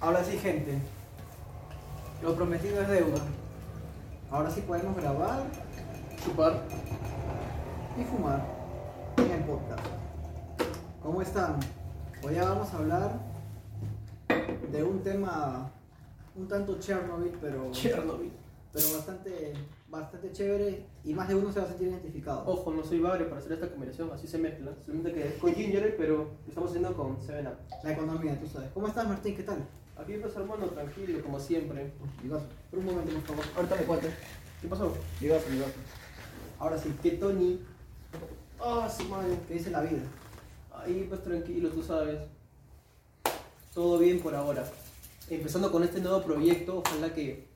Ahora sí, gente. Lo prometido es deuda. Ahora sí podemos grabar Chupar. y fumar en el podcast. ¿Cómo están? Hoy ya vamos a hablar de un tema un tanto Chernobyl, pero, Chernobyl. pero bastante, bastante chévere y más de uno se va a sentir identificado. Ojo, no soy bagre para hacer esta combinación, así se mezcla. Solamente que es con ginger, pero lo estamos haciendo con 7-Up. La economía, tú sabes. ¿Cómo estás, Martín? ¿Qué tal? Aquí pues hermano, tranquilo, como siempre. Digas, por un momento, por favor. Ahorita me cuento. ¿Qué pasó? Digas, digas. Ahora sí, ¿Qué Tony? Ah, su madre. ¿qué dice la vida? Ahí pues tranquilo, tú sabes. Todo bien por ahora. Empezando con este nuevo proyecto, ojalá que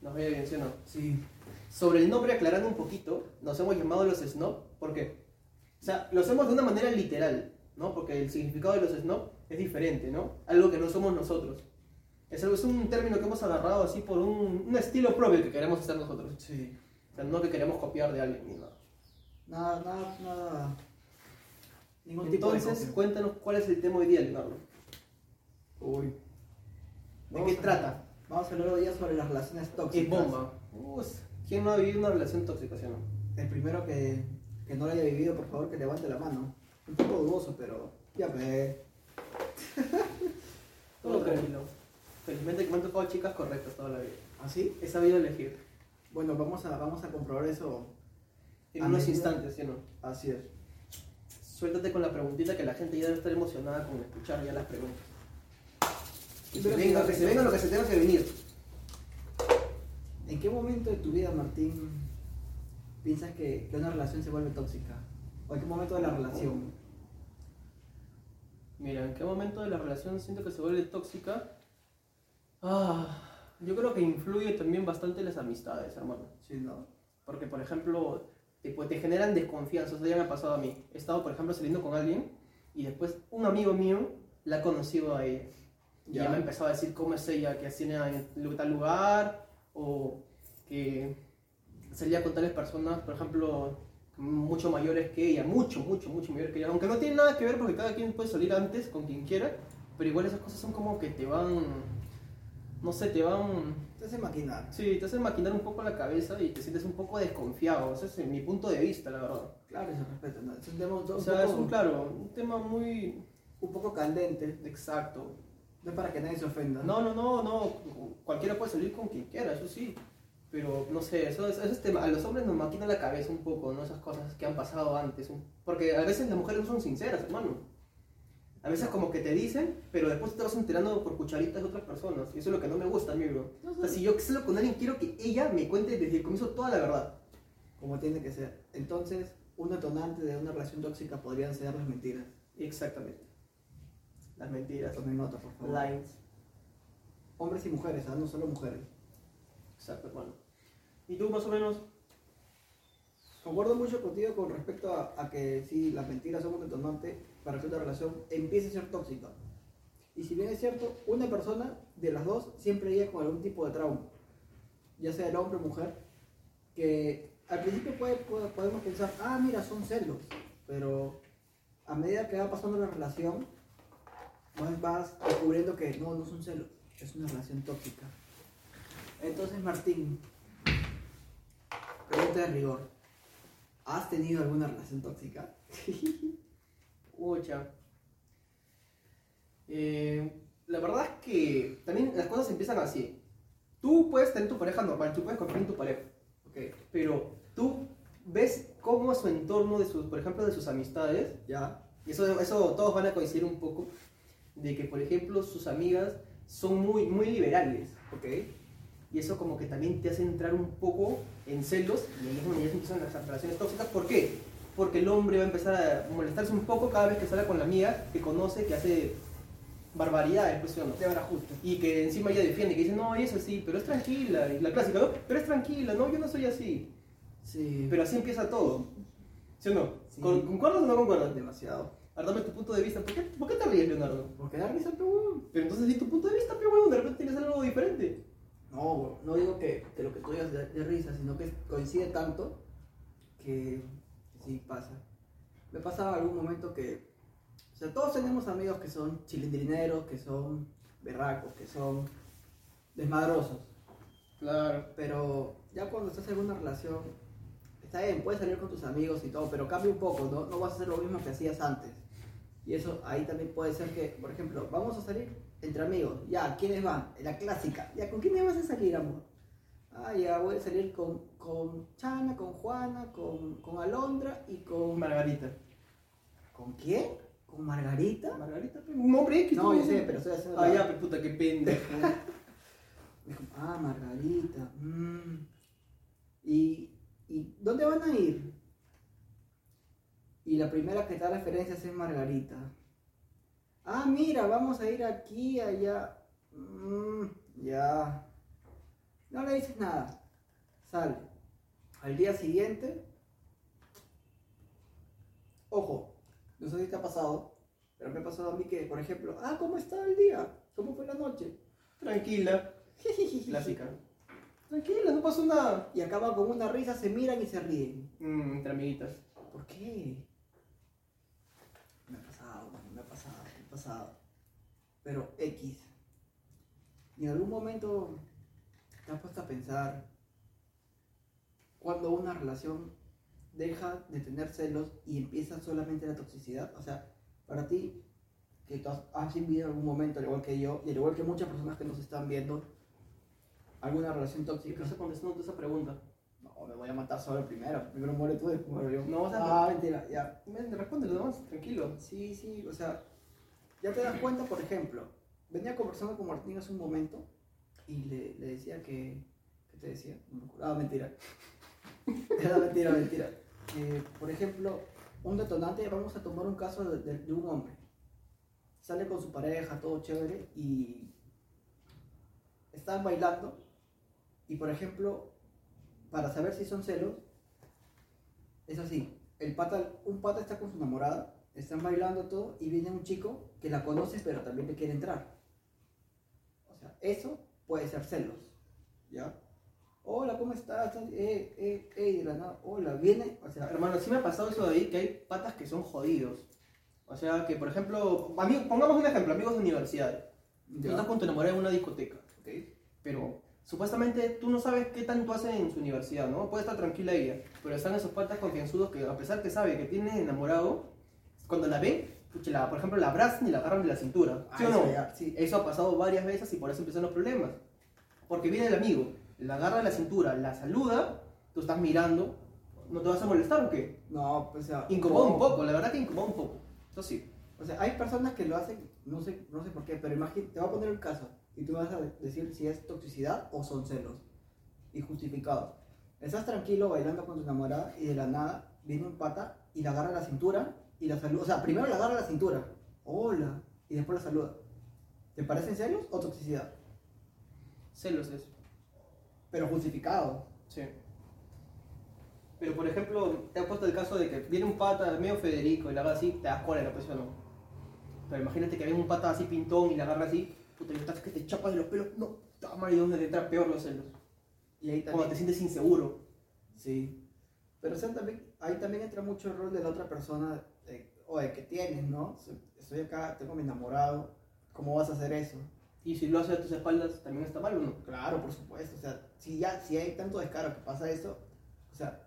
nos vaya bien, ¿sí o no? Sí. Sobre el nombre, aclarando un poquito, nos hemos llamado los snob, ¿por qué? O sea, lo hacemos de una manera literal, ¿no? Porque el significado de los snob es diferente, ¿no? Algo que no somos nosotros. Es, algo, es un término que hemos agarrado así por un, un estilo propio que queremos hacer nosotros. Sí. O sea, no que queremos copiar de alguien ni nada. Nada, nada, nada. Ningún tipo de Entonces, cuéntanos cuál es el tema hoy día, Leonardo. Uy. ¿De Vamos qué a- trata? Vamos a hablar hoy día sobre las relaciones tóxicas. Es bomba. Us, ¿Quién no ha vivido una relación tóxica, no? El primero que, que no lo haya vivido, por favor, que levante la mano. Un poco dudoso, pero ya ve. Todo tranquilo. Felizmente que me han tocado chicas correctas toda la vida. ¿Así? He sabido elegir. Bueno, vamos a, vamos a comprobar eso. En A unos medida- instantes, ¿sí o no? Así es. Suéltate con la preguntita que la gente ya debe estar emocionada con escuchar ya las preguntas. Que se Pero venga, sí, que sí. se venga lo que se tenga que venir. ¿En qué momento de tu vida, Martín, piensas que, que una relación se vuelve tóxica? ¿O en qué momento de la relación? Mira, ¿en qué momento de la relación siento que se vuelve tóxica? Ah, yo creo que influye también bastante las amistades, hermano. Sí, ¿no? Porque, por ejemplo, te, pues, te generan desconfianza. Eso ya me ha pasado a mí. He estado, por ejemplo, saliendo con alguien y después un amigo mío la ha conocido a ella. Y Ya. ya me ha empezado a decir cómo es ella, que hacía en tal lugar, o que salía con tales personas, por ejemplo, mucho mayores que ella, mucho, mucho, mucho mayores que ella. Aunque no tiene nada que ver porque cada quien puede salir antes con quien quiera, pero igual esas cosas son como que te van, no sé, te van Te hace maquinar. Sí, te hacen maquinar un poco la cabeza y te sientes un poco desconfiado. Ese es mi punto de vista, la verdad. Claro, se respeta. ¿no? Es un tema un O sea, es poco- un, claro, un tema muy un poco candente. exacto. No es para que nadie se ofenda. No, no, no, no. Cualquiera puede salir con quien quiera, eso sí. Pero no sé, eso es, eso es tema. A los hombres nos maquina la cabeza un poco, ¿no? Esas cosas que han pasado antes. un- Porque a veces las mujeres no son sinceras, hermano. A veces como que te dicen, pero después te vas enterando por cucharitas de otras personas. Y eso es lo que no me gusta a mí, bro. O sea, si yo salgo con alguien, quiero que ella me cuente desde el comienzo toda la verdad. Como tiene que ser. Entonces, un detonante de una relación tóxica podrían ser las mentiras. Exactamente. Las mentiras. Tomen nota, por favor. Lines. Hombres y mujeres, ¿ah? no solo mujeres. Exacto, hermano. ¿Y tú más o menos? Concuerdo mucho contigo con respecto a, a que sí, las mentiras son un detonante para que una relación empiece a ser tóxica. Y si bien es cierto, una persona de las dos siempre llega con algún tipo de trauma, ya sea el hombre o mujer, que al principio puede- podemos pensar, ah, mira, son celos, pero a medida que va pasando la relación, vas descubriendo que no, no son celos, es una relación tóxica. Entonces, Martín, pregunta de rigor. ¿Has tenido alguna relación tóxica? Ucha. Eh, la verdad es que también las cosas empiezan así. Tú puedes tener tu pareja normal, tú puedes confiar en tu pareja, Ok, pero tú ves cómo su entorno, de sus, por ejemplo, de sus amistades, ya. eso, eso todos van a coincidir un poco, de que, por ejemplo, sus amigas son muy, muy liberales. Ok. Y eso como que también te hace entrar un poco en celos y ahí es donde ya empiezan las relaciones tóxicas. ¿Por qué? Porque el hombre va a empezar a molestarse un poco cada vez que sale con la amiga que conoce, que hace barbaridades, pues, ¿sí o no? Te justo. Y que encima ella defiende, que dice, no, ella es así, pero es tranquila. Y la clásica, ¿no? Pero es tranquila, no, yo no soy así. Sí. Pero así empieza todo. ¿Sí o no? Sí. ¿Con- ¿Concuerdas o no concuerdas? demasiado. Ahora dame tu punto de vista. ¿Por qué, por qué te ríes, Leonardo? ¿Por qué dar risa, pero weón? Pero entonces di tu punto de vista, pero huevón, de repente tienes algo diferente. No, no digo que, que lo que tú digas de, de risa, sino que coincide tanto que sí pasa. Me pasaba algún momento que. O sea, todos tenemos amigos que son chilindrineros, que son berracos, que son desmadrosos. Claro. Pero ya cuando estás en una relación, está bien, puedes salir con tus amigos y todo, pero cambia un poco, ¿no? No vas a hacer lo mismo que hacías antes. Y eso ahí también puede ser que, por ejemplo, vamos a salir entre amigos. Ya, ¿quiénes van? La clásica. Ya, ¿con quién me vas a salir, amor? Ah, ya voy a salir con, con Chana, con Juana, con, con Alondra y con... Margarita. ¿Con quién? ¿Con Margarita? Margarita, un hombre X. No, yo sé, pero estoy haciendo Ah, la- ya, pe, puta, qué pendejo. Dijo, ah, Margarita. mm. ¿Y, ¿Y dónde van a ir? Y la primera que da referencias es Margarita. Ah, mira, vamos a ir aquí, allá. Mm, ya. No le dices nada. Sale. Al día siguiente. Ojo, no sé si te ha pasado, pero me ha pasado a mí que, por ejemplo, ah, ¿cómo está el día? ¿Cómo fue la noche? Tranquila. Clásica. Tranquila, no pasó nada. Y acaban con una risa, se miran y se ríen. Mm, entre amiguitas. ¿Por qué? Me ha pasado, me ha pasado, me ha pasado. Pero X. Y en algún momento te has puesto a pensar cuando una relación deja de tener celos y empieza solamente la toxicidad. O sea, para ti, que tú has, vivido en algún momento, al igual que yo, y al igual que muchas personas que nos están viendo, alguna relación ¿Y tóxica. qué se contestando esa pregunta? No, me voy a matar solo primero. Primero muere tú, después muero yo. No, o sea, ah, mentira, ya. Ven, Respóndelo nomás, tranquilo. Sí, sí, o sea, ya te das cuenta, por ejemplo, venía conversando con Martín hace un momento y le, decía que. ¿Qué te decía? Ah, mentira. Era mentira, mentira. Eh, por ejemplo, un detonante, vamos a tomar un caso de, de- de un hombre. Sale con su pareja, todo chévere, y están bailando. Y por ejemplo, para saber si son celos, es así. El pata, un pata está con su enamorada, están bailando todo, y viene un chico que la conoce, pero también le quiere entrar. O sea, eso puede ser celos. ¿Ya? Hola, ¿cómo estás? Eh, eh, eh, de la nada, hola, viene. O sea, Hermano, sí me ha pasado eso de ahí, que hay patas que son jodidos. O sea, que por ejemplo, ami- pongamos un ejemplo, amigos de universidad. Tú estás con tu enamorada en una discoteca, ok. pero supuestamente tú no sabes qué tanto hace en su universidad, ¿no? Puede estar tranquila ella, pero están esos patas confianzudos que a pesar que sabe que tiene enamorado, cuando la ven, pucha, la- por ejemplo, la abrazan y la agarran de la cintura. ¿Sí Ah, o no? eso ya, sí. Eso ha pasado varias veces y por eso empiezan los problemas. Porque viene el amigo, la agarra de la cintura, la saluda, tú estás mirando, ¿no te vas a molestar o qué? No, pues, o sea. Incomoda no. un poco, la verdad que incomoda un poco. Eso sí. O sea, hay personas que lo hacen, no sé, no sé por qué, pero imagínate, te voy a poner un caso y tú me vas a decir si es toxicidad o son celos. Y. Estás tranquilo bailando con tu enamorada y de la nada viene un pata y la agarra a la cintura y la saluda. O sea, primero la agarra a la cintura. Hola. Y después la saluda. ¿Te parecen celos o toxicidad? Celos es. Pero justificado. Sí. Pero por ejemplo, te ha puesto el caso de que viene un pata medio Federico y la agarra así, te das cólera, pues o no. Pero imagínate que viene un pata así pintón y la agarra así, puta, estás que te chapas de los pelos, no, está mal y donde te entra peor los celos. Y ahí Cuando te sientes inseguro. Sí. Pero o sea, también, ahí también entra mucho el rol de la otra persona, de, oye, ¿qué tienes, no? Estoy acá, tengo mi enamorado, ¿cómo vas a hacer eso? Y si lo haces a tus espaldas, también está mal o no. Claro, por supuesto, o sea, si ya, si hay tanto descaro que pasa eso, o sea,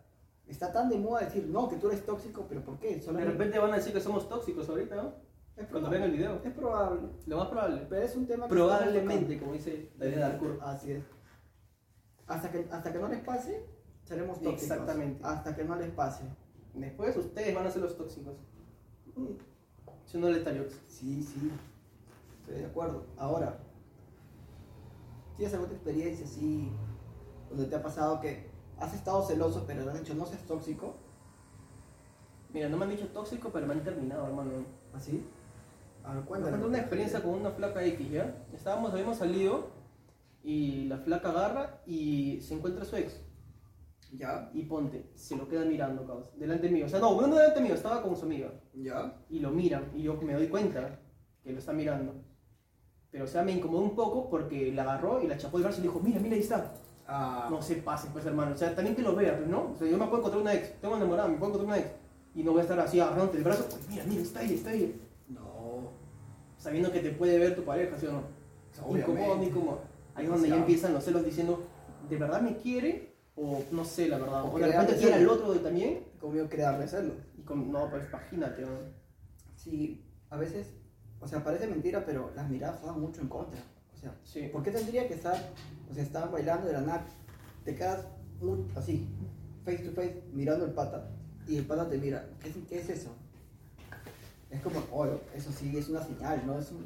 está tan de moda decir, no, que tú eres tóxico, pero ¿por qué? De repente van a decir que somos tóxicos ahorita, ¿no? es Cuando vean el video. es probable, Lo más probable. pero es un tema que Probablemente, como dice tocando. Darcourt. Así es. Hasta que, hasta que no les pase, seremos tóxicos. Exactamente. Hasta que no les pase. Después ustedes van a ser los tóxicos. Mm. Si no le. Sí, sí, estoy de acuerdo. Ahora, ¿tienes alguna experiencia así donde te ha pasado que has estado celoso pero te han dicho no seas tóxico? Mira, no me han dicho tóxico, pero me han terminado, hermano. ¿Así? A ver, Me cuéntame. cuento una experiencia con una flaca X, ¿ya? Estábamos, habíamos salido y la flaca agarra y se encuentra su ex. ¿Ya? Y ponte, se lo queda mirando, cabrón, delante mío. O sea, no, no delante mío, estaba con su amiga. ¿Ya? Y lo miran y yo me doy cuenta que lo está mirando. Pero, o sea, me incomodó un poco porque la agarró y la chapó el brazo y le dijo, mira, mira, ahí está. Ah, No se pasen, pues, hermano. O sea, también que lo vea, pues, ¿no? O sea, yo me puedo encontrar una ex, tengo enamorada, me puedo encontrar una ex. Y no voy a estar así agarrándote el brazo, pues, mira, mira, está ahí, está ahí. no. Sabiendo que te puede ver tu pareja, ¿sí o no? Obviamente. incómodo, incómodo. Ahí es donde ya empiezan los celos diciendo, ¿de verdad me quiere? O no sé, la verdad. O O de crear repente quiere al celos. otro también. Como yo crearle celos. Y con, no, pues imagínate. ¿no? Sí, a veces, o sea, parece mentira, pero las miradas van mucho en contra. O sea, Sí. ¿por qué tendría que estar, o sea, estaban bailando de la nada, te quedas muy así, face to face, mirando el pata, y el pata te mira, ¿qué, es- qué es eso? Es como, oh, eso sí, es una señal, ¿no? Es un,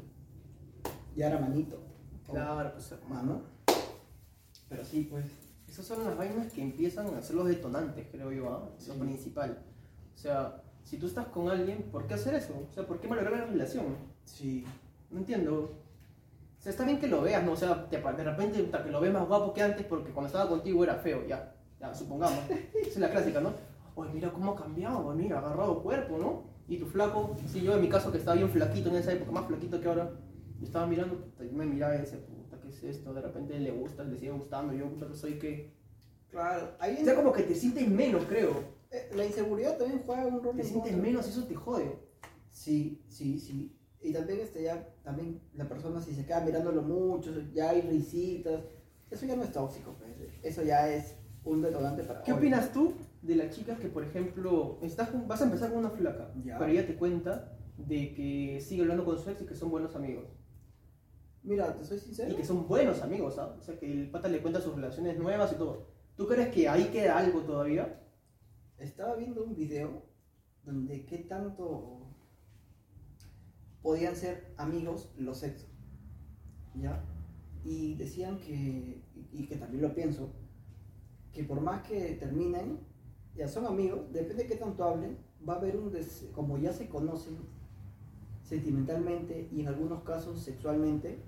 ya era manito. Claro, pues Mano. Pero sí, pues, Esas son las vainas que empiezan a ser los detonantes, creo yo, ¿ah? Sí. lo principal. O sea, si tú estás con alguien, ¿por qué hacer eso? O sea, ¿por qué malograr la relación? sí, No entiendo. O sea, está bien que lo veas, ¿no? O sea, te- de repente puta, que lo ves más guapo que antes porque cuando estaba contigo era feo, ya. Ya, supongamos. Es la clásica, ¿no? Oye, mira cómo ha cambiado, oye, mira, ha agarrado cuerpo, ¿no? Y tu flaco, sí, yo en mi caso que estaba bien flaquito en esa época, más flaquito que ahora, yo estaba mirando, me miraba y decía, ¿qué es esto? De repente le gusta, le sigue gustando, yo, que soy que... claro. Ahí O sea, como que te sientes menos, creo. eh, la inseguridad también juega un rol Te en sientes contra. menos y eso te jode. Sí, sí, sí. Y también este ya, también la persona si se queda mirándolo mucho, ya hay risitas, eso ya no es tóxico, pues. Eso ya es un detonante para... ¿Qué oye, opinas tú de las chicas que, por ejemplo, estás vas a empezar con una flaca, Ya. pero ella te cuenta de que sigue hablando con su ex y que son buenos amigos? Mira, te soy sincero. Y que son buenos amigos, ¿ah? O sea, que el pata le cuenta sus relaciones nuevas y todo. ¿Tú crees que ahí queda algo todavía? Estaba viendo un video donde qué tanto podían ser amigos los ex, ¿ya? Y decían que, y que también lo pienso, que por más que terminen, ya son amigos, depende de qué tanto hablen, va a haber un, des- como ya se conocen sentimentalmente y en algunos casos sexualmente,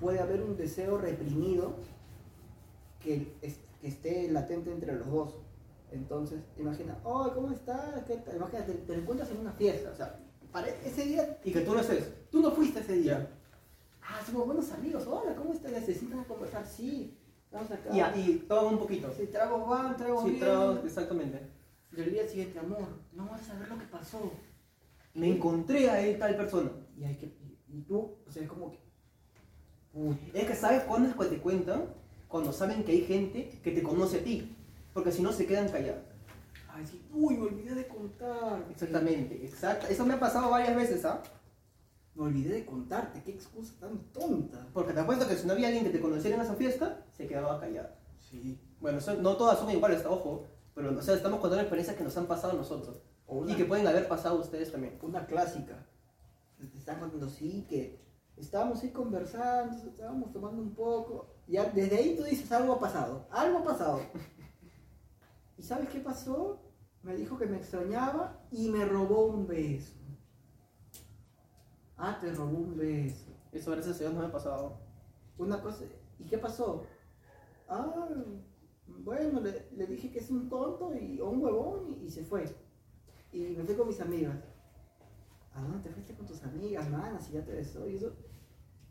puede haber un deseo reprimido que, es- que esté latente entre los dos. Entonces, imagina, oh, ¿cómo estás? ¿Qué tal?". Imagínate, te, te encuentras en una fiesta, o sea, para ese día, Y que tú no estés. tú no fuiste ese día. Ya. Ah, somos buenos amigos, hola, ¿cómo estás? ¿Necesitas conversar? Sí, vamos acá. Y, y toman un poquito. Sí, tragos van, tragos Sí, tragos, exactamente. Y el día siguiente, amor, no vas a saber lo que pasó. Me encontré a él, tal persona. Y hay que, y tú, o sea, es como que, uy, Es que sabes cuándo es cuando te cuentan, cuando saben que hay gente que te conoce a ti. Porque si no se quedan callados. ay, sí, uy, me olvidé de contar. Exactamente, exacto. Eso me ha pasado varias veces, ¿ah? Me olvidé de contarte, qué excusa tan tonta. Porque te apuesto que si no había alguien que te conociera en esa fiesta, se quedaba callado. Sí. Bueno, no todas son iguales, ojo. Pero, o sea, estamos contando experiencias que nos han pasado a nosotros. Una, Y que pueden haber pasado ustedes también. una clásica. Te están contando, sí, que estábamos ahí conversando, estábamos tomando un poco. Ya desde ahí tú dices, algo ha pasado, algo ha pasado. ¿Y sabes qué pasó? Me dijo que me extrañaba y me robó un beso. Ah, te robó un beso. Eso gracias a Dios no me ha pasado. Una cosa, ¿y qué pasó? Ah, bueno, le, le dije que es un tonto y, o un huevón y, y se fue. Y me fui con mis amigas. ¿A dónde te fuiste con tus amigas, mana? Si ya te besó y eso.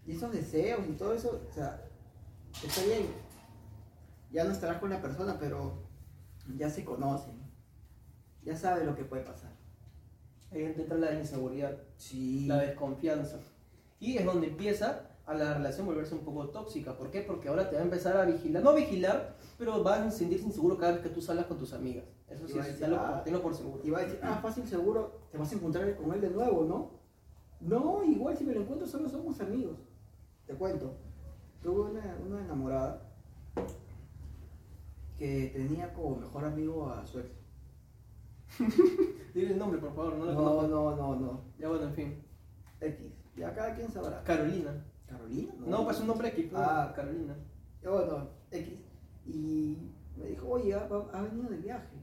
Y esos deseos y todo eso, o sea, está bien. Ya no estarás con la persona, pero ya se conocen. Ya sabe lo que puede pasar. Ahí entra la inseguridad, Sí. la desconfianza. Y es donde empieza a la relación volverse un poco tóxica. ¿Por qué? Porque ahora te va a empezar a vigilar. No vigilar, pero vas a sentirse inseguro cada vez que tú salgas con tus amigas. Eso sí, decir, tenlo, ah, tenlo por seguro. Y va a decir, ah, fácil, seguro, te vas a encontrar con él de nuevo, ¿no? No, igual si me lo encuentro solo somos amigos. Te cuento, tuve una, una enamorada que tenía como mejor amigo a su ex. Dile el nombre, por favor, no la No, conozco. no, no, no. Ya bueno, en fin. X. Ya cada quien sabrá. Carolina. ¿Carolina? No, pues un nombre X. Ah. Carolina. Ya bueno, X. Y me dijo, oye, ha, ha venido de viaje.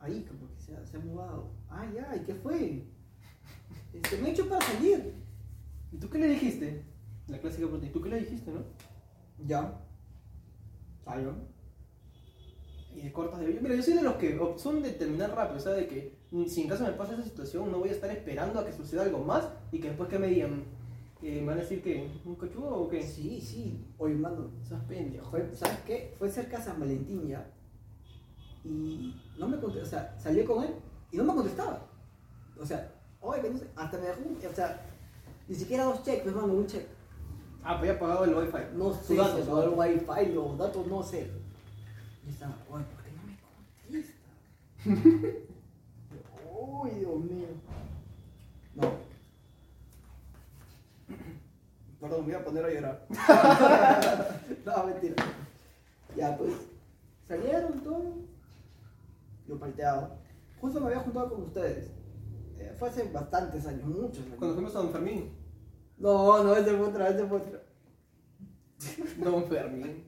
Ahí, como que se ha, se ha mudado. Ah, ya, ¿y qué fue? Este, me he hecho para salir. ¿Y tú qué le dijiste? La clásica pregunta. ¿Y tú qué le dijiste, no? Ya. Salgan. Y de cortas de Mira, yo soy de los que son de terminar rápido, o sea, de que mm, si en caso me pasa esa situación, no voy a estar esperando a que suceda algo más y que después que me digan, eh, me van a decir que un cachudo o qué. Sí, sí. Oye, mano, Esas pendejo. fue, ¿sabes qué? Fue cerca de San Valentín ya. Y no me contestó, o sea, salió con él y no me contestaba. O sea, oye, que no sé, hasta me dejó, un- o sea, ni siquiera dos cheques, hermano, un cheque. Ah, pues ya pagado el wifi. No sé, datos, se sus pagó el wifi, los datos no sé. Y estaba, "Oye, ¿por qué no me contesta? Uy, Dios mío. No. Perdón, me voy a poner a llorar. no, mentira. Ya, pues, salieron todo. Yo palteado. Justo me había juntado con ustedes. Eh, fue hace bastantes años, muchos años. Cuando fuimos a Don Fermín. No, no, ese fue otra, ese fue otra. Don Fermín.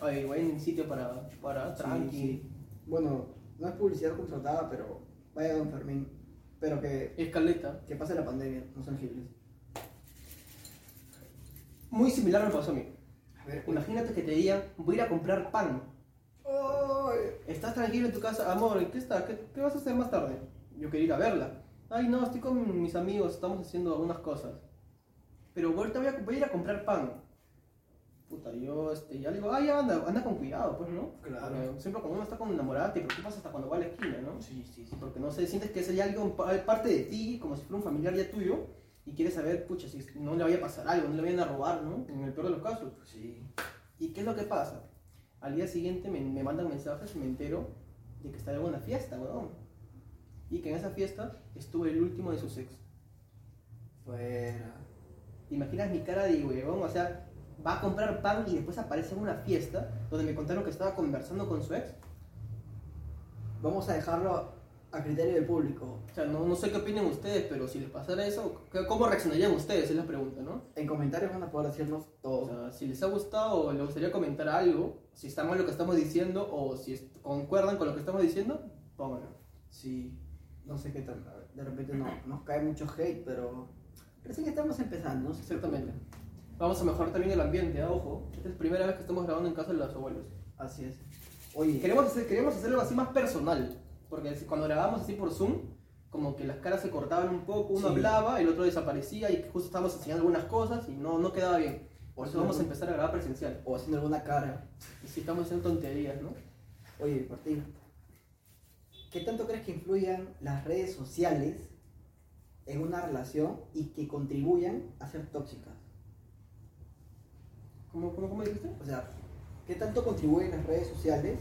Oye, buen sitio para, para tranqui. Sí. Bueno, no es publicidad contratada, pero vaya Don Fermín. Pero que, Escaleta. que pase la pandemia, no sean giles. Muy similar me pasó a mí. A ver, Imagínate que te digan, voy a ir a comprar pan. ¡Ay! Estás tranquilo en tu casa, amor, ¿qué, está? ¿Qué, qué vas a hacer más tarde? Yo quería ir a verla. Ay, no, estoy con mis amigos, estamos haciendo algunas cosas. Pero ahorita voy a, voy a ir a comprar pan. Puta, yo este, ya le digo, ay, anda, anda con cuidado, pues, ¿no? Claro. Porque siempre cuando uno está con enamorada te preocupas hasta cuando va a la esquina, ¿no? Sí, sí, sí. Porque no sé, sientes que es ya algo pa- parte de ti, como si fuera un familiar ya tuyo, y quieres saber, pucha, si no le vaya a pasar algo, no le vayan a robar, ¿no? En el peor de los casos. Sí. ¿Y qué es lo que pasa? Al día siguiente me, me mandan mensajes y me entero de que está en una fiesta, weón. Y que en esa fiesta estuve el último de sus ex. Fuera. ¿Te imaginas mi cara de weón? O sea, va a comprar pan y después aparece en una fiesta donde me contaron que estaba conversando con su ex. Vamos a dejarlo a criterio del público. O sea, no, no sé qué opinan ustedes, pero si les pasara eso, ¿qué- ¿cómo reaccionarían ustedes? Es la pregunta, ¿no? En comentarios van a poder decirnos O todo. sea, si les ha gustado o les gustaría comentar algo, si está mal lo que estamos diciendo o si concuerdan con lo que estamos diciendo, pónganlo. Sí. No sé qué tal. De repente no, nos cae mucho hate, pero recién estamos empezando. ¿no? Exactamente. Vamos a mejorar también el ambiente, ¿ah? ojo. Esta es la primera vez que estamos grabando en casa de los abuelos. Así es. Oye, Queremos, hacer, queremos hacerlo así más personal. Porque cuando grabamos así por Zoom, como que las caras se cortaban un poco, uno Sí. hablaba, el otro desaparecía y justo estábamos enseñando algunas cosas y no, no quedaba bien. Por eso vamos a empezar a grabar presencial. o haciendo alguna cara. Y si estamos haciendo tonterías, ¿no? Oye, Martín, ¿qué tanto crees que influyan las redes sociales en una relación y que contribuyan a ser tóxicas? ¿Cómo, cómo, cómo dijiste? O sea, ¿qué tanto contribuyen las redes sociales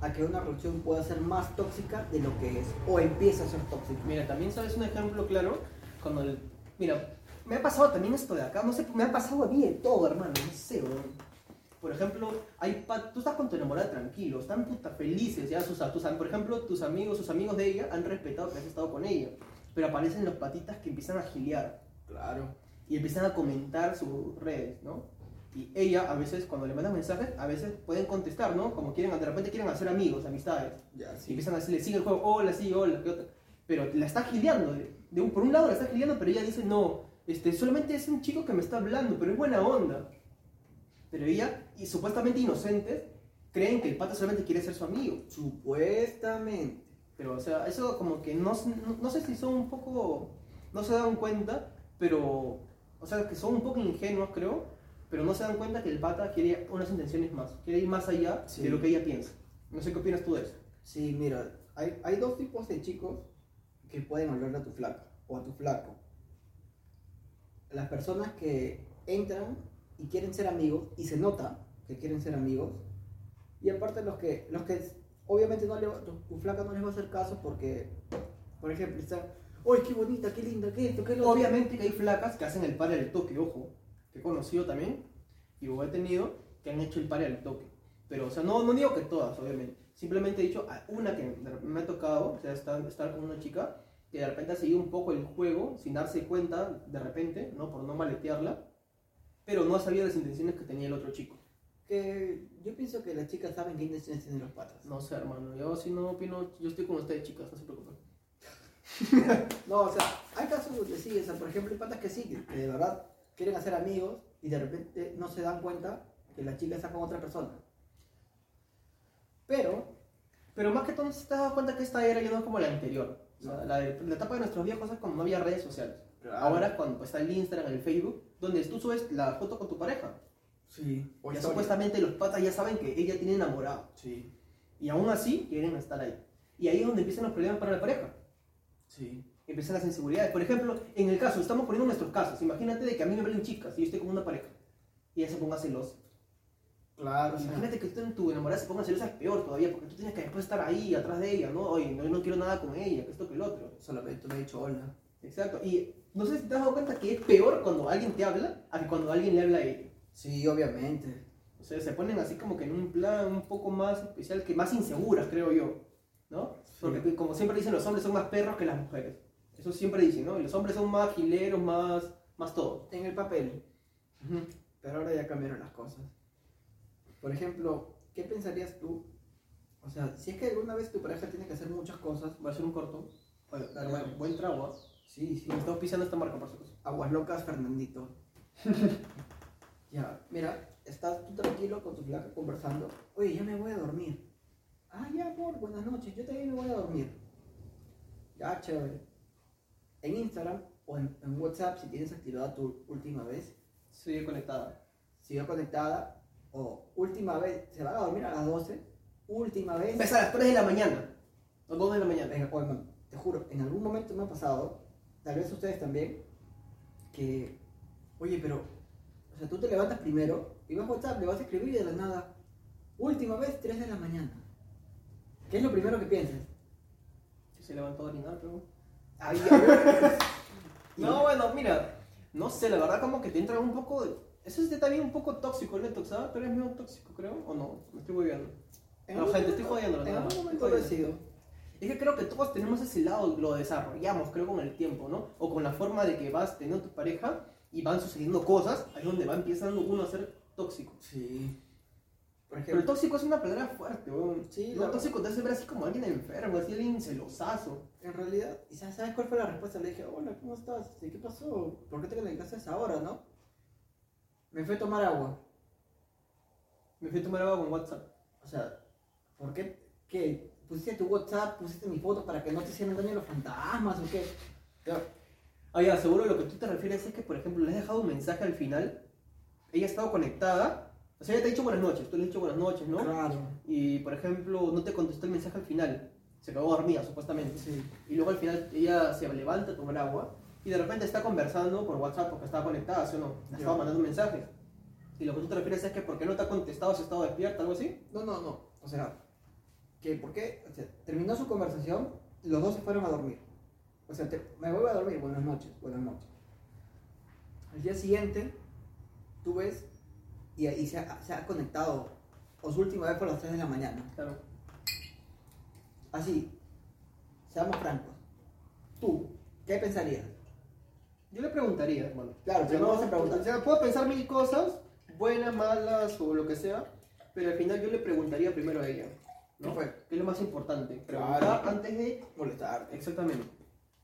a que una relación pueda ser más tóxica de lo que es o empieza a ser tóxica? Mira, también sabes un ejemplo claro, cuando el... Mira, me ha pasado también esto de acá, no sé, me ha pasado a mí de todo, hermano, no sé, weón. Por ejemplo, hay pa- tú estás con tu enamorada tranquilo, están puta felices, ya sus, tus, por ejemplo, tus amigos, sus amigos de ella han respetado que has estado con ella, pero aparecen los patitas que empiezan a giliar Claro. y empiezan a comentar sus redes, ¿no? Y ella, a veces, cuando le mandas mensajes, a veces pueden contestar, ¿no? Como quieren, de repente quieren hacer amigos, amistades. Ya, Y empiezan a decirle, sigue el juego, hola, sí, hola, ¿qué otra? Pero la está gileando. De un, por un lado la está gileando, pero ella dice, no, este, solamente es un chico que me está hablando, pero es buena onda. Pero ella, y supuestamente inocentes, creen que el pata solamente quiere ser su amigo. Supuestamente. Pero, o sea, eso como que no, no, no sé si son un poco, no se dan cuenta, pero, o sea, que son un poco ingenuos, creo, pero no se dan cuenta que el pata quiere unas intenciones más, quiere ir más allá Sí. de lo que ella piensa. No sé qué opinas tú de eso. Sí, mira, hay, hay dos tipos de chicos que pueden hablarle a tu flaco o a tu flaco. Las personas que entran y quieren ser amigos y se nota que quieren ser amigos. Y aparte los que, los que obviamente no le, tu, flaca no les va a hacer caso porque, por ejemplo, están, ¡ay, qué bonita, qué linda, qué esto, qué lo otro"? Obviamente que hay flacas que hacen el pare al toque, ojo, que he conocido también, y he tenido, que han hecho el pare al toque. Pero, o sea, no, no digo que todas, obviamente. Simplemente he dicho una que me ha tocado, o sea, estar, estar con una chica que de repente ha seguido un poco el juego sin darse cuenta, de repente, ¿no? Por no maletearla, pero no ha sabido las intenciones que tenía el otro chico. Que yo pienso que las chicas saben qué intenciones tienen los patas. No sé, hermano, yo si no opino, yo estoy con ustedes, chicas, no se preocupen. No, o sea, hay casos donde sí, o sea, por ejemplo, hay patas que sí, que que de verdad quieren hacer amigos y de repente no se dan cuenta que la chica está con otra persona. Pero, Pero más que todo, se te das cuenta que esta era ya no es como la anterior. O sea, la, la etapa de nuestros viejos es cuando no había redes sociales. Ahora cuando está el Instagram, el Facebook, donde tú subes la foto con tu pareja. sí, o Ya supuestamente los patas ya saben que ella tiene enamorado. Sí, Y aún así quieren estar ahí. Y ahí es donde empiezan los problemas para la pareja. sí, Empiezan las inseguridades. Por ejemplo, en el caso, estamos poniendo nuestros casos. Imagínate de que a mí me hablen chicas y yo estoy con una pareja. y ella se ponga celosa. Claro, o sea, Imagínate que tú en tu enamorada se ponga celosa es peor todavía, porque tú tienes que después estar ahí, atrás de ella, ¿no? Oye, no, yo no quiero nada con ella, que esto que el otro. solamente me he dicho hola. Exacto. Y no sé si te has dado cuenta que es peor cuando alguien te habla a que cuando alguien le habla a ella. Sí, obviamente. O sea, se ponen así como que en un plan un poco más especial, que más inseguras, creo yo. ¿No? Porque como siempre dicen, los hombres son más perros que las mujeres. Eso siempre dicen, ¿no? Y los hombres son más gileros, más, más todo. En el papel. Pero ahora ya cambiaron las cosas. Por ejemplo, ¿qué pensarías tú? O sea, si es que alguna vez tu pareja tiene que hacer muchas cosas, Va a ser un corto. Oye, Dale, buen, dale. buen trago, sí, sí. Me estamos pisando esta marca, por acaso. Aguas locas, Fernandito. ya, mira, estás tú tranquilo con tu flaca conversando. Oye, ya me voy a dormir. Ah, ya, amor, buenas noches. Yo también me voy a dormir. Ya, chévere. En Instagram o en, en WhatsApp, si tienes activada tu última vez, Sigue conectada. siguió conectada. O última vez, se van a dormir a las 12. Última vez. Empieza a las 3 de la mañana. O 2 de la mañana. Venga, te juro, en algún momento me ha pasado, tal vez ustedes también, que, oye, pero, o sea, tú te levantas primero y vas a WhatsApp, le vas a escribir y de la nada, última vez, 3 de la mañana. ¿Qué es lo primero que piensas? Que se levantó a orinar, pero... Ay, No, bueno, mira, no sé, la verdad como que te entra un poco... de- Eso es también un poco tóxico, el ¿sabes? Tú eres medio tóxico, creo, o no, me estoy volviendo. en No, gente, estoy jodiendo, En algún momento lo he sido. Es que creo que todos tenemos ese lado, lo desarrollamos, creo, con el tiempo, ¿no? O con la forma de que vas teniendo tu pareja y van sucediendo cosas, ahí es donde va empezando uno a ser tóxico. Sí. Por Pero el ejemplo, tóxico es una palabra fuerte, weón. Sí, la- tóxico te hace ver así como alguien enfermo, así alguien celosazo. en realidad, ¿y sabes cuál fue la respuesta? Le dije, hola, ¿cómo estás? ¿Y ¿Qué pasó? ¿Por qué te conectaste a esa hora, no? Me fui a tomar agua. Me fui a tomar agua con WhatsApp. O sea, ¿por qué? ¿Qué? ¿Pusiste tu WhatsApp? ¿Pusiste mi foto para que no te hicieran daño los fantasmas o qué? Ah, ya, seguro lo que tú te refieres es que, por ejemplo, le has dejado un mensaje al final, ella ha estado conectada, o sea, ella te ha dicho buenas noches, tú le has dicho buenas noches, ¿no? Claro. Y, por ejemplo, no te contestó el mensaje al final, se quedó dormida, supuestamente. Sí. Y luego al final ella se levanta a tomar agua y de repente está conversando por WhatsApp porque estaba conectada, ¿sí o no? Le estaba mandando mensajes. Y lo que tú te refieres es que ¿por qué no te ha contestado si estado despierta, algo así? No, no, no. O sea, que ¿por qué? O sea, terminó su conversación, los dos se fueron a dormir. O sea, te- me voy a dormir, buenas noches, buenas noches. Al día siguiente, tú ves y, y se, ha, se ha conectado, o su última vez por las 3 de la mañana. Claro. Así, seamos francos. Tú, ¿qué pensarías? Yo le preguntaría, hermano. Claro, pero no vas a preguntar. O sea, puedo pensar mil cosas, buenas, malas o lo que sea, pero al final yo le preguntaría primero a ella. ¿no? ¿Qué fue? Que es lo más importante. Preguntar Claro. antes de Molestarte. Exactamente.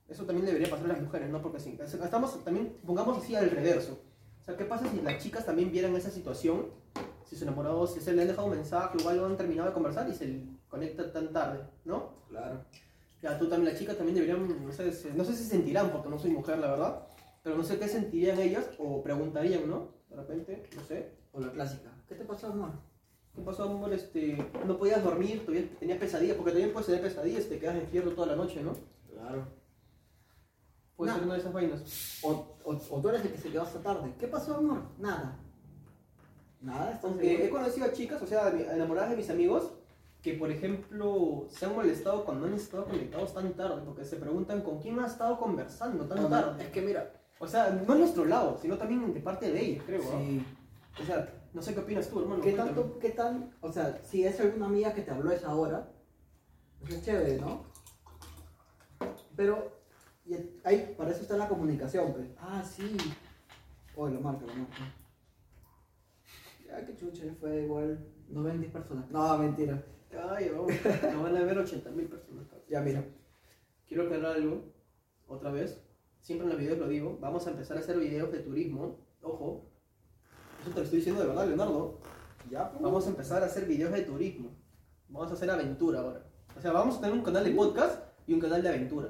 Eso también debería pasar a las mujeres, ¿no? Porque si estamos también, pongamos así al reverso. O sea, ¿qué pasa si las chicas también vieran esa situación? Si su enamorado, si se le han dejado un mensaje, igual no han terminado de conversar y se conecta tan tarde, ¿no? Claro. Ya, tú también, las chicas también deberían, no sé, no sé si sentirán, porque no soy mujer, la verdad, pero no sé qué sentirían ellas o preguntarían, ¿no? De repente, no sé. O la clásica. ¿Qué te pasó, amor? ¿Qué pasó, amor? Este, no podías dormir, todavía tenías pesadillas, porque también puedes tener pesadillas, te quedas despierto toda la noche, ¿no? Claro. Puede No. ser una de esas vainas. O, o, o tú eres el que se quedó hasta tarde. ¿Qué pasó, amor? Nada. Nada, Aunque he conocido a chicas, o sea, enamoradas de mis amigos, que por ejemplo se han molestado cuando han estado conectados tan tarde, porque se preguntan con quién ha estado conversando tan no, tarde. Es que mira, O sea, no es nuestro lado, sino también de parte de ellos, creo. ¿no? sí. O sea, no sé qué opinas tú, hermano. ¿Qué cuéntame. tanto, qué tan, o sea, si es alguna amiga que te habló esa hora, pues es chévere, ¿no? Pero, y ahí, para eso está la comunicación, pues. Ah, sí. Oh, lo marca, lo marca. Ya, que chucha, fue igual. No ven 10 personas. No, mentira. Ay, vamos, nos van a ver 80 mil personas. cabrón. Ya, mira. Quiero aclarar algo, otra vez. Siempre en los videos lo digo. Vamos a empezar a hacer videos de turismo. Ojo. Eso te lo estoy diciendo de verdad, Leonardo. Ya, pues. Vamos a empezar a hacer videos de turismo. Vamos a hacer aventura ahora. O sea, vamos a tener un canal de podcast y un canal de aventura.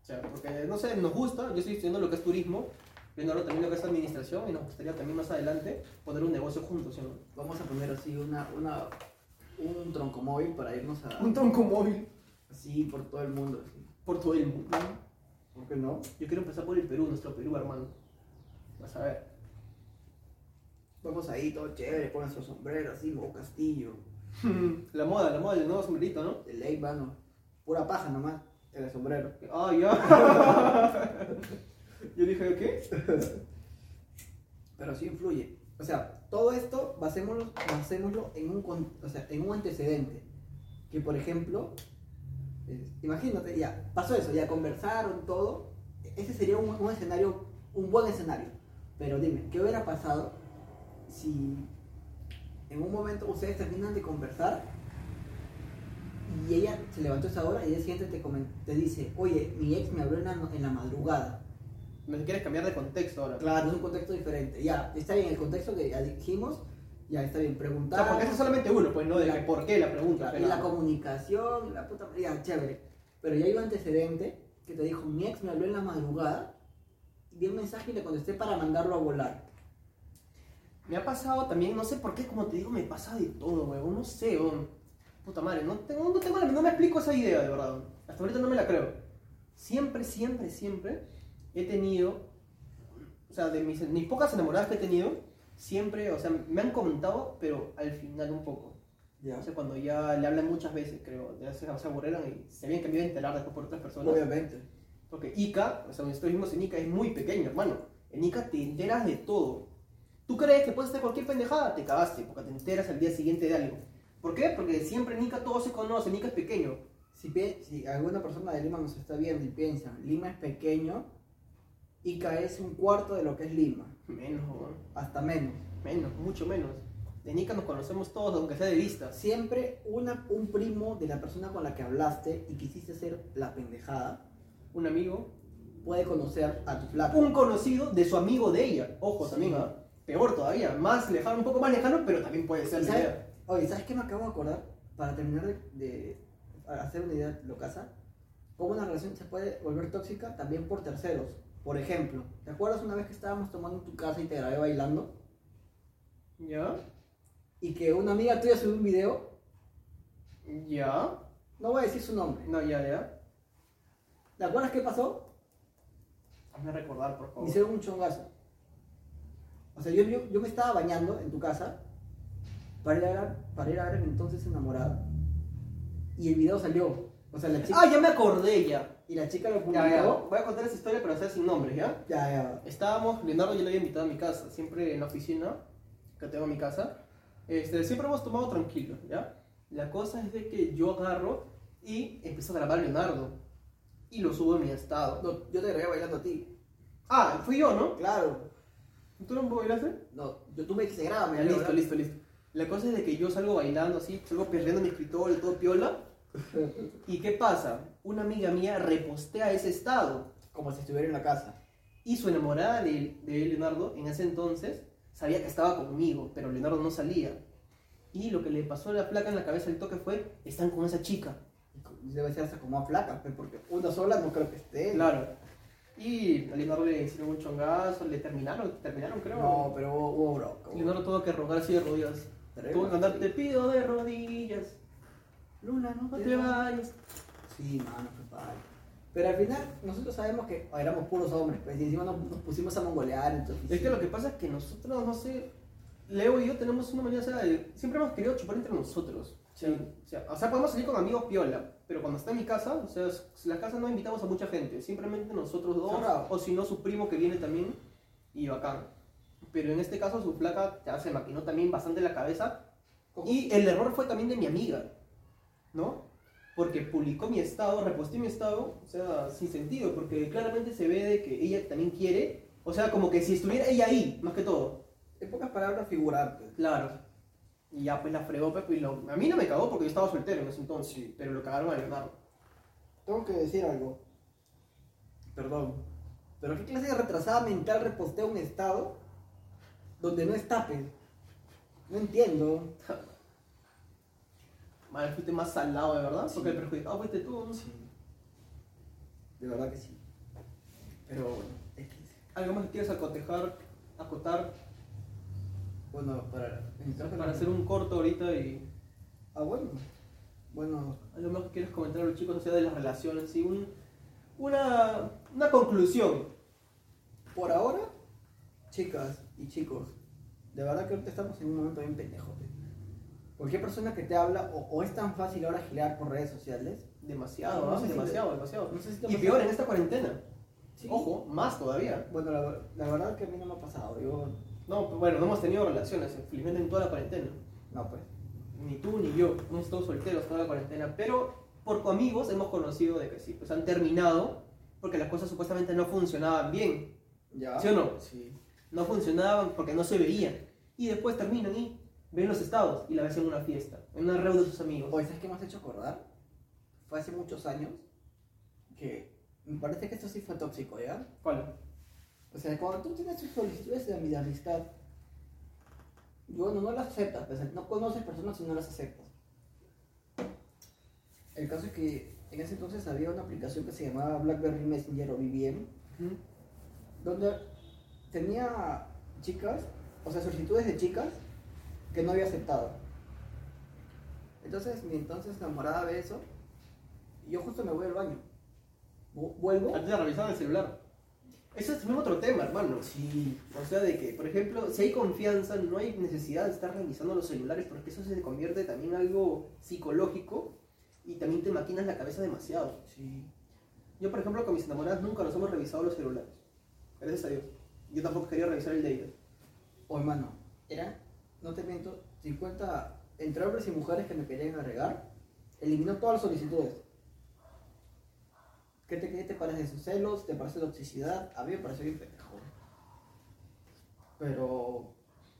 O sea, porque, no sé, nos gusta, yo estoy estudiando lo que es turismo, Leonardo también lo que es administración y nos gustaría también más adelante poner un negocio juntos, ¿sí? Vamos a poner así una, una, un troncomóvil para irnos a... Un tronco móvil Así, por todo el mundo. Así. por todo el mundo. ¿Por qué no? Yo quiero empezar por el Perú, nuestro Perú, hermano. Vas a ver. Vamos ahí, todo chévere, con nuestro sombrero así, modo castillo. La moda, la moda del nuevo sombrerito, ¿no? De ley, mano. Pura paja nomás, en el sombrero. Ah, ya. Yo dije, ¿qué? Pero sí influye. O sea, todo esto basémoslo, basémoslo en, un, con- o sea, en un antecedente. Que por ejemplo, imagínate, ya, pasó eso, ya conversaron todo. Ese sería un, un escenario, un buen escenario. Pero dime, ¿qué hubiera pasado si en un momento ustedes terminan de conversar y ella se levantó a esa hora y el siguiente te, te dice, oye, mi ex me habló en la, en la madrugada? Me quieres cambiar de contexto ahora. Claro, es un contexto diferente. Ya, está bien, el contexto que ya dijimos, ya está bien, O preguntar. sea, porque eso es solamente uno, pues, ¿no? De La- por qué la pregunta. Claro, y la comunicación, la puta ya, chévere. Pero ya hay un antecedente que te dijo, mi ex me habló en la madrugada, di un mensaje y le contesté para mandarlo a volar. Me ha pasado también, no sé por qué, como te digo, me pasa de todo, huevón. No sé, huevón. Puta madre, no, tengo, no, tengo no me explico esa idea, de verdad. Hasta ahorita no me la creo. Siempre, siempre, siempre he tenido, o sea, de mis, mis pocas enamoradas que he tenido, siempre, o sea, me han comentado, pero al final un poco. Ya. O sea, cuando ya le hablan muchas veces, creo, ya se, se aburrieron y se habían iba a enterar después por otras personas. Obviamente. Porque Ica, o sea, donde estuvimos en Ica es muy pequeño, hermano. En Ica te enteras de todo. Tú crees que puedes hacer cualquier pendejada, te cagaste, porque te enteras al día siguiente de algo. ¿Por qué? Porque siempre en Ica todo se conoce, Ica es pequeño. Si, si alguna persona de Lima nos está viendo y piensa, Lima es pequeño, Ica es un cuarto de lo que es Lima, Menos, hasta menos. menos, mucho menos. En Ica nos conocemos todos, aunque sea de vista. Siempre una, un primo de la persona con la que hablaste y quisiste hacer la pendejada Un amigo, puede conocer a tu flaco. un conocido de su amigo de ella. Ojo, Sí. también, ¿ah? Peor todavía, más lejano, un poco más lejano, pero también puede ser ¿Y la sabes- idea. Oye, ¿sabes qué me acabo de acordar? Para terminar de, de hacer una idea locasa, cómo una relación se puede volver tóxica también por terceros. Por ejemplo, ¿te acuerdas una vez que estábamos tomando en tu casa y te grabé bailando? ¿Ya? Y que una amiga tuya subió un video, ¿Ya? no voy a decir su nombre. No, ya, ya. ¿Te acuerdas qué pasó? Hazme recordar, por Me favor. hicieron un chongazo. O sea, yo, yo, yo me estaba bañando en tu casa para ir a ver, para ir a ver a mi entonces enamorada. Y el video salió. O sea, la chica, Ah, ya me acordé ya. Y la chica lo publicó. Ya, ya. Voy a contar esa historia, pero hacer sin nombres, ¿ya? Ya, ya. Estábamos, Leonardo yo le había invitado a mi casa, siempre en la oficina que tengo en mi casa. Este, siempre hemos tomado tranquilo, ¿ya? La cosa es de que yo agarro y empiezo a grabar a Leonardo y lo subo en mi estado. No, yo te grabé bailando a ti. Ah, fui yo, ¿no? Claro. ¿Tú no bailaste? No, yo tú me dijiste, grábame. Listo, listo, listo. La cosa es de que yo salgo bailando así, salgo perdiendo mi escritorio, todo piola. ¿Y qué pasa? Una amiga mía repostea ese estado. Como si estuviera en la casa. Y su enamorada de, de Leonardo en ese entonces sabía que estaba conmigo, pero Leonardo no salía. Y lo que le pasó a la placa en la cabeza del toque fue, están con esa chica. Debe ser hasta como a flaca, pues, porque una sola no creo que esté. Claro. Y a Leonardo le hicieron un chongazo, le terminaron, terminaron creo. No, pero hubo, hubo bronca. Leonardo tuvo que rogar así de rodillas. Tuvo que cantar, te pido de rodillas, Luna, no no te vayas. Sí, mano, qué padre. Pero al final, nosotros sabemos que éramos puros hombres, pues, y encima nos, nos pusimos a mongolear. Entonces, Es que lo que pasa es que nosotros, no sé, Leo y yo tenemos una manera, o sea, de- siempre hemos querido chupar entre nosotros. Sí. O sea, o sea, podemos salir con amigos piola, pero cuando está en mi casa, o sea, s- la casa no invitamos a mucha gente, simplemente nosotros dos, Cerrado. o si no, su primo que viene también, y bacán. Pero en este caso, su flaca ya se maquinó también bastante la cabeza, ¿Cómo? y el error fue también de mi amiga, ¿no? Porque publicó mi estado, reposté mi estado, o sea, sin sentido, porque claramente se ve de que ella también quiere, o sea, como que si estuviera ella ahí, más que todo. En pocas palabras, figurar. pues. Claro. Y ya pues la fregó Pepe y lo... A mí no me cagó porque yo estaba soltero en ese entonces, pero lo cagaron a Leonardo. Tengo que decir algo. Perdón. Pero ¿qué clase de retrasada mental repostea un estado donde no está, pues? No entiendo. Mal, fuiste más salado de verdad, Sí. porque el perjudicado fuiste tú, ¿no? De verdad que sí. Pero bueno, es que- ¿Algo más que quieres acotejar, acotar Bueno, para, para hacer un corto ahorita y... Ah, bueno. Bueno, ¿Algo más que quieres comentar a los chicos, o sea, de las relaciones? Sí, un, una, una conclusión. por ahora, chicas y chicos, De verdad que ahorita estamos en un momento bien pendejo. Cualquier persona que te habla, o, o es tan fácil ahora girar por redes sociales. Demasiado, No ¿ah? sé si demasiado, te- demasiado. No sé si Y peor en esta cuarentena. Sí. Ojo, más todavía. Bueno, la, la verdad que a mí no me ha pasado. Yo, No, pues, bueno, no hemos tenido relaciones, felizmente en toda la cuarentena. no, pues. Ni tú ni yo, hemos estado solteros toda la cuarentena, pero por amigos hemos conocido de que sí, pues han terminado porque las cosas supuestamente no funcionaban bien. ¿Ya? ¿Sí o no? Sí. No funcionaban porque no se veían. Y después terminan y ven los estados y la ves en una fiesta, en una reunión de sus amigos. Oye, ¿sabes qué me has hecho acordar? Fue hace muchos años que me parece que esto sí fue tóxico, ¿ya? ¿Cuál? O sea, cuando tú tienes tus solicitudes de, amistad, bueno, no las aceptas, no conoces personas y no las aceptas. El caso es que en ese entonces había una aplicación que se llamaba BlackBerry Messenger o BBM, donde tenía chicas, o sea, solicitudes de chicas que no había aceptado. Entonces, mi entonces enamorada ve eso, y yo justo me voy al baño. Vu- Vuelvo. Antes de revisar el celular. Eso es también otro tema, hermano. Sí, O sea, de que, por ejemplo, si hay confianza, no hay necesidad de estar revisando los celulares porque eso se convierte también en algo psicológico y también te maquinas la cabeza demasiado. sí. Yo, por ejemplo, con mis enamoradas nunca nos hemos revisado los celulares. Gracias a Dios. Yo tampoco quería revisar el de ellas. O hermano, eran, no te miento, 50 entre hombres y mujeres que me querían agregar, eliminó todas las solicitudes. ¿Qué te, qué te parece sus celos? ¿Te parece toxicidad? A mí me pareció bien pendejo. Pero.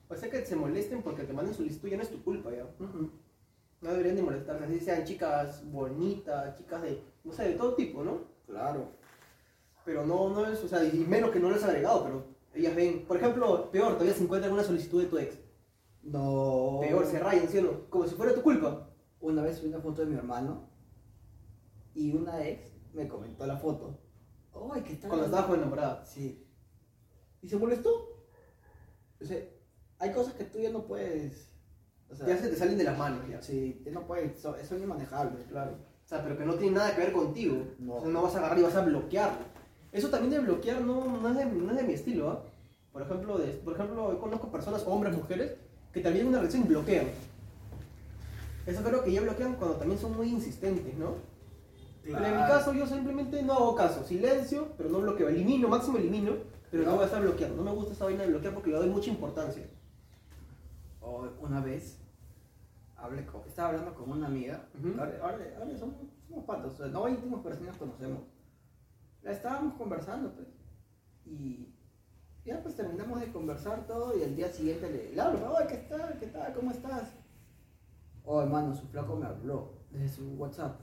O sea, que se molesten porque te manden solicitud ya no es tu culpa, ya. No deberían de molestarse, así sean chicas bonitas, chicas de, no sé, de todo tipo, ¿no? Claro. Pero no, no es, o sea, y menos que no lo has agregado, pero ellas ven, por ejemplo, peor, todavía se encuentran una solicitud de tu ex. No. Peor, se rayan, ¿sí o no? Como si fuera tu culpa. Una vez subí una foto de mi hermano y una ex me comentó la foto. ¡Ay, qué tal! Cuando estabas con enamorada. Sí. ¿Y se molestó? O sea, hay cosas que tú ya no puedes. O sea, Ya se te salen de las manos, ya. sí, ya no puedes, son, son inmanejables, claro. O sea, pero que no tiene nada que ver contigo. No. O sea, no vas a agarrar y vas a bloquearlo. Eso también de bloquear no, no, es, de, no es de mi estilo, ¿ah? Por ejemplo, de, por ejemplo, yo conozco personas, hombres, mujeres, que también una relación bloquean. Eso creo que ya bloquean cuando también son muy insistentes, ¿no? Pero en mi caso yo simplemente no hago caso, silencio, pero no bloqueo, elimino, máximo elimino, pero no, No. voy a estar bloqueando. No me gusta esa vaina de bloquear porque le doy mucha importancia. O una vez hablé con- estaba hablando con una amiga. Ujú. ahora, ahora- ahora somos, somos patos, o sea, no íntimos, pero sí nos conocemos. La estábamos conversando, pues. Y ya pues terminamos de conversar todo y al día siguiente le, hablo, oye, ¿qué tal? ¿Qué tal? ¿Cómo estás? Oh, hermano, su flaco me habló desde su WhatsApp.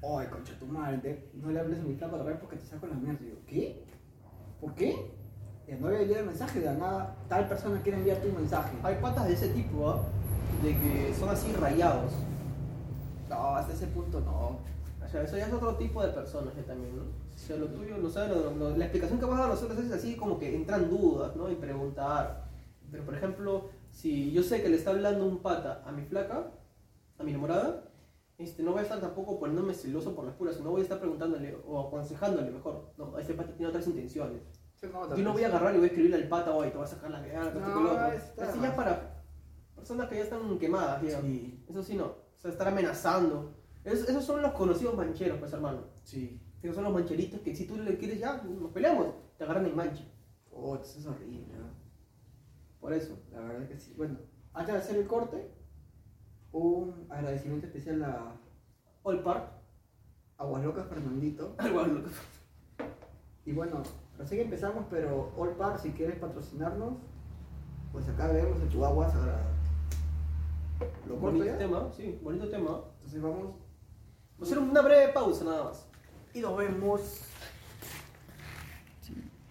Oye, concha tu madre, no le hables a mi flaco a ver porque te saco la mierda. Y ¿qué? ¿Por qué? Y no había leído el mensaje, de nada, tal persona quiere enviarte un mensaje. Hay patas de ese tipo, ¿ah? De que son así rayados. No, hasta ese punto no. O sea, eso ya es otro tipo de personas ya también, ¿no? O sea, lo tuyo, no sé, lo- lo- la explicación que vas a dar a nosotros es así como que entran dudas, ¿no? Y preguntar. Pero, por ejemplo, si yo sé que le está hablando un pata a mi flaca, a mi enamorada, este, no voy a estar tampoco poniéndome celoso por las puras, no voy a estar preguntándole o aconsejándole mejor. No, este pata tiene otras intenciones. Yo no voy a agarrar y voy a escribirle al pata, hoy te voy a sacar la esto No, que lo otro. está Así ya para personas que ya están quemadas, ya. Sí, Eso sí no. O sea, estar amenazando. Es- esos son los conocidos mancheros, pues hermano. sí. Esos son los mancheritos que si tú le quieres ya, nos peleamos, te agarran en mancha. Oh, eso es horrible, ¿no? Por eso. La verdad que sí. Bueno, antes de hacer el corte, un agradecimiento especial a All Park. Aguas Locas Fernandito. Algo loco. Y bueno, recién que empezamos, pero All Park, si quieres patrocinarnos, pues acá vemos en tu agua sagrada. ¿Lo corto Bonito ya? tema, sí, bonito tema. Entonces vamos Hacer una breve pausa nada más. y nos vemos.